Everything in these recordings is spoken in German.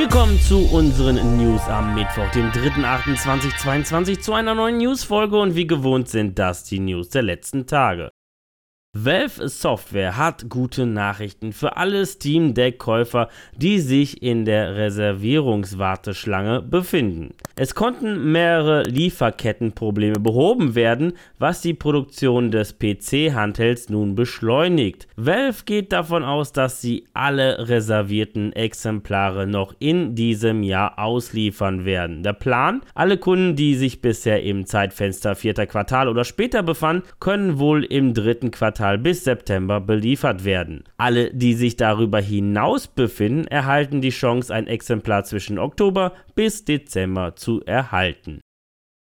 Willkommen zu unseren News am Mittwoch, dem 3.8.2022, zu einer neuen Newsfolge und wie gewohnt sind das die News der letzten Tage. Valve Software hat gute Nachrichten für alle Steam Deck-Käufer, die sich in der Reservierungswarteschlange befinden. Es konnten mehrere Lieferkettenprobleme behoben werden, was die Produktion des PC-Handhelds nun beschleunigt. Valve geht davon aus, dass sie alle reservierten Exemplare noch in diesem Jahr ausliefern werden. Der Plan? Alle Kunden, die sich bisher im Zeitfenster vierter Quartal oder später befanden, können wohl im dritten Quartal Quartal bis September beliefert werden. Alle, die sich darüber hinaus befinden, erhalten die Chance, ein Exemplar zwischen Oktober bis Dezember zu erhalten.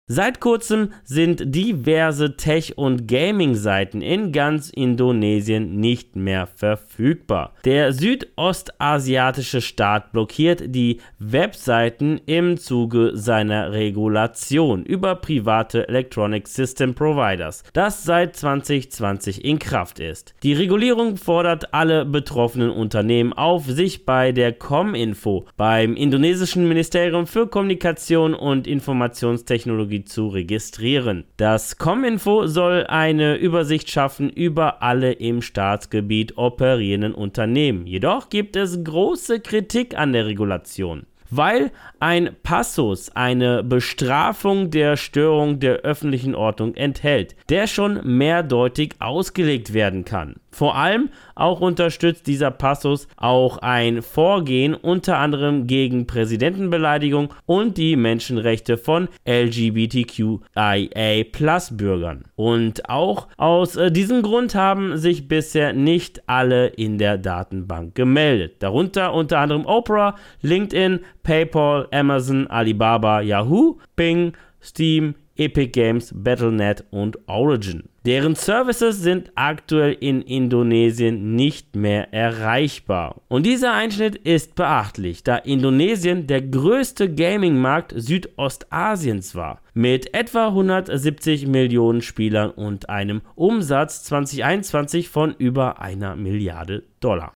Seit kurzem sind diverse Tech- und Gaming-Seiten in ganz Indonesien nicht mehr verfügbar. Der südostasiatische Staat blockiert die Webseiten im Zuge seiner Regulation über private Electronic System Providers, das seit 2020 in Kraft ist. Die Regulierung fordert alle betroffenen Unternehmen auf, sich bei der Cominfo, beim indonesischen Ministerium für Kommunikation und Informationstechnologie Zu registrieren. Das Cominfo soll eine Übersicht schaffen über alle im Staatsgebiet operierenden Unternehmen. Jedoch gibt es große Kritik an der Regulation weil ein Passus eine Bestrafung der Störung der öffentlichen Ordnung enthält, der schon mehrdeutig ausgelegt werden kann. Vor allem auch unterstützt dieser Passus auch ein Vorgehen unter anderem gegen Präsidentenbeleidigung und die Menschenrechte von LGBTQIA-Bürgern. Und auch aus äh, diesem Grund haben sich bisher nicht alle in der Datenbank gemeldet. Darunter unter anderem Oprah, LinkedIn, PayPal, Amazon, Alibaba, Yahoo, Bing, Steam, Epic Games, Battle.net und Origin. Deren Services sind aktuell in Indonesien nicht mehr erreichbar. Und dieser Einschnitt ist beachtlich, da Indonesien der größte Gaming-Markt Südostasiens war, mit etwa 170 Millionen Spielern und einem Umsatz 2021 von über einer Milliarde Dollar.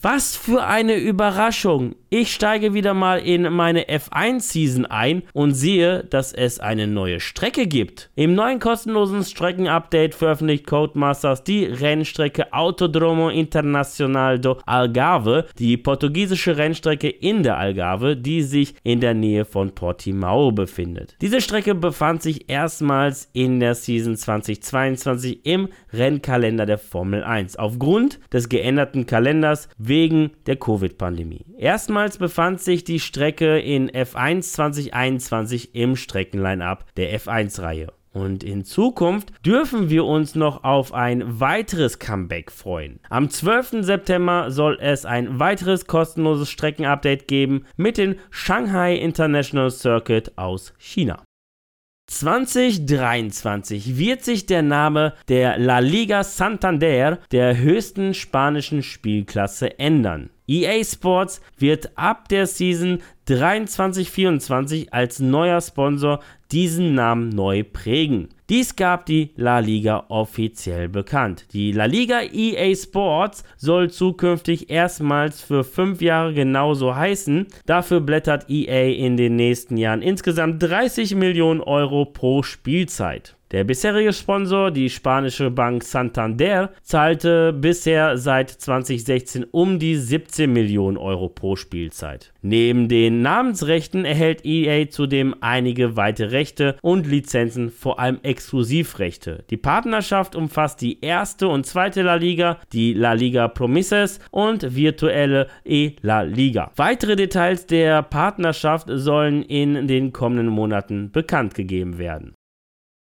Was für eine Überraschung! Ich steige wieder mal in meine F1-Season ein und sehe, dass es eine neue Strecke gibt. Im neuen kostenlosen Streckenupdate veröffentlicht Codemasters die Rennstrecke Autodromo Internacional do Algarve, die portugiesische Rennstrecke in der Algarve, die sich in der Nähe von Portimao befindet. Diese Strecke befand sich erstmals in der Season 2022 im Rennkalender der Formel 1 aufgrund des geänderten Kalenders wegen der Covid-Pandemie. Erstmals befand sich die Strecke in F1 2021 im Streckenline-up der F1-Reihe. Und in Zukunft dürfen wir uns noch auf ein weiteres Comeback freuen. Am 12. September soll es ein weiteres kostenloses Streckenupdate geben mit dem Shanghai International Circuit aus China. 2023 wird sich der Name der La Liga Santander, der höchsten spanischen Spielklasse, ändern. EA Sports wird ab der Season 23-24 als neuer Sponsor diesen Namen neu prägen. Dies gab die La Liga offiziell bekannt. Die La Liga EA Sports soll zukünftig erstmals für fünf Jahre genauso heißen. Dafür blättert EA in den nächsten Jahren insgesamt 30 Millionen Euro pro Spielzeit. Der bisherige Sponsor, die spanische Bank Santander, zahlte bisher seit 2016 um die 17 Millionen Euro pro Spielzeit. Neben den Namensrechten erhält EA zudem einige weitere Rechte und Lizenzen, vor allem Exklusivrechte. Die Partnerschaft umfasst die erste und zweite La Liga, die La Liga Promises und virtuelle E-La Liga. Weitere Details der Partnerschaft sollen in den kommenden Monaten bekannt gegeben werden.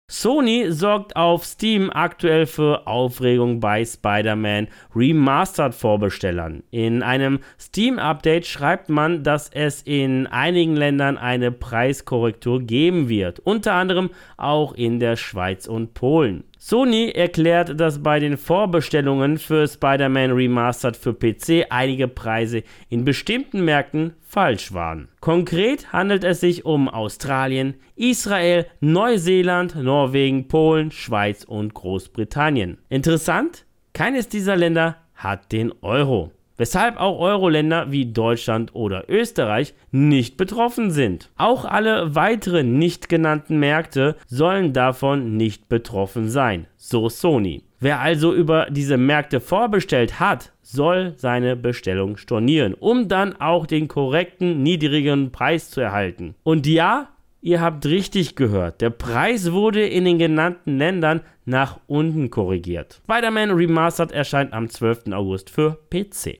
Sony sorgt auf Steam aktuell für Aufregung bei Spider-Man Remastered Vorbestellern. In einem Steam-Update schreibt man, dass es in einigen Ländern eine Preiskorrektur geben wird, unter anderem auch in der Schweiz und Polen. Sony erklärt, dass bei den Vorbestellungen für Spider-Man Remastered für PC einige Preise in bestimmten Märkten falsch waren. Konkret handelt es sich um Australien, Israel, Neuseeland, Norwegen, Polen, Schweiz und Großbritannien. Interessant, keines dieser Länder hat den Euro. Weshalb auch Euro-Länder wie Deutschland oder Österreich nicht betroffen sind. Auch alle weiteren nicht genannten Märkte sollen davon nicht betroffen sein, so Sony. Wer also über diese Märkte vorbestellt hat, soll seine Bestellung stornieren, um dann auch den korrekten niedrigen Preis zu erhalten. Und ja, ihr habt richtig gehört, der Preis wurde in den genannten Ländern nach unten korrigiert. Spider-Man Remastered erscheint am 12. August für PC.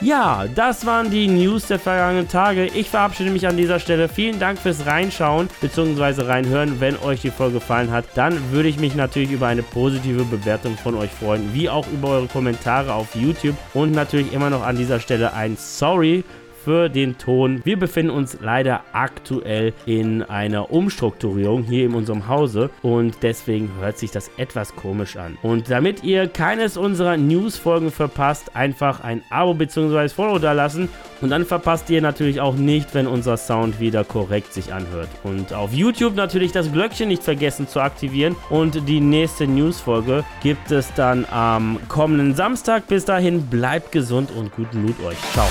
Ja, das waren die News der vergangenen Tage. Ich verabschiede mich an dieser Stelle. Vielen Dank fürs Reinschauen bzw. reinhören. Wenn euch die Folge gefallen hat, dann würde ich mich natürlich über eine positive Bewertung von euch freuen, wie auch über eure Kommentare auf YouTube und natürlich immer noch an dieser Stelle ein Sorry für den Ton. Wir befinden uns leider aktuell in einer Umstrukturierung hier in unserem Hause und deswegen hört sich das etwas komisch an. Und damit ihr keines unserer News-Folgen verpasst, einfach ein Abo bzw. Follow da lassen und dann verpasst ihr natürlich auch nicht, wenn unser Sound wieder korrekt sich anhört. Und auf YouTube natürlich das Glöckchen nicht vergessen zu aktivieren und die nächste News-Folge gibt es dann am kommenden Samstag. Bis dahin bleibt gesund und guten Mut euch. Ciao.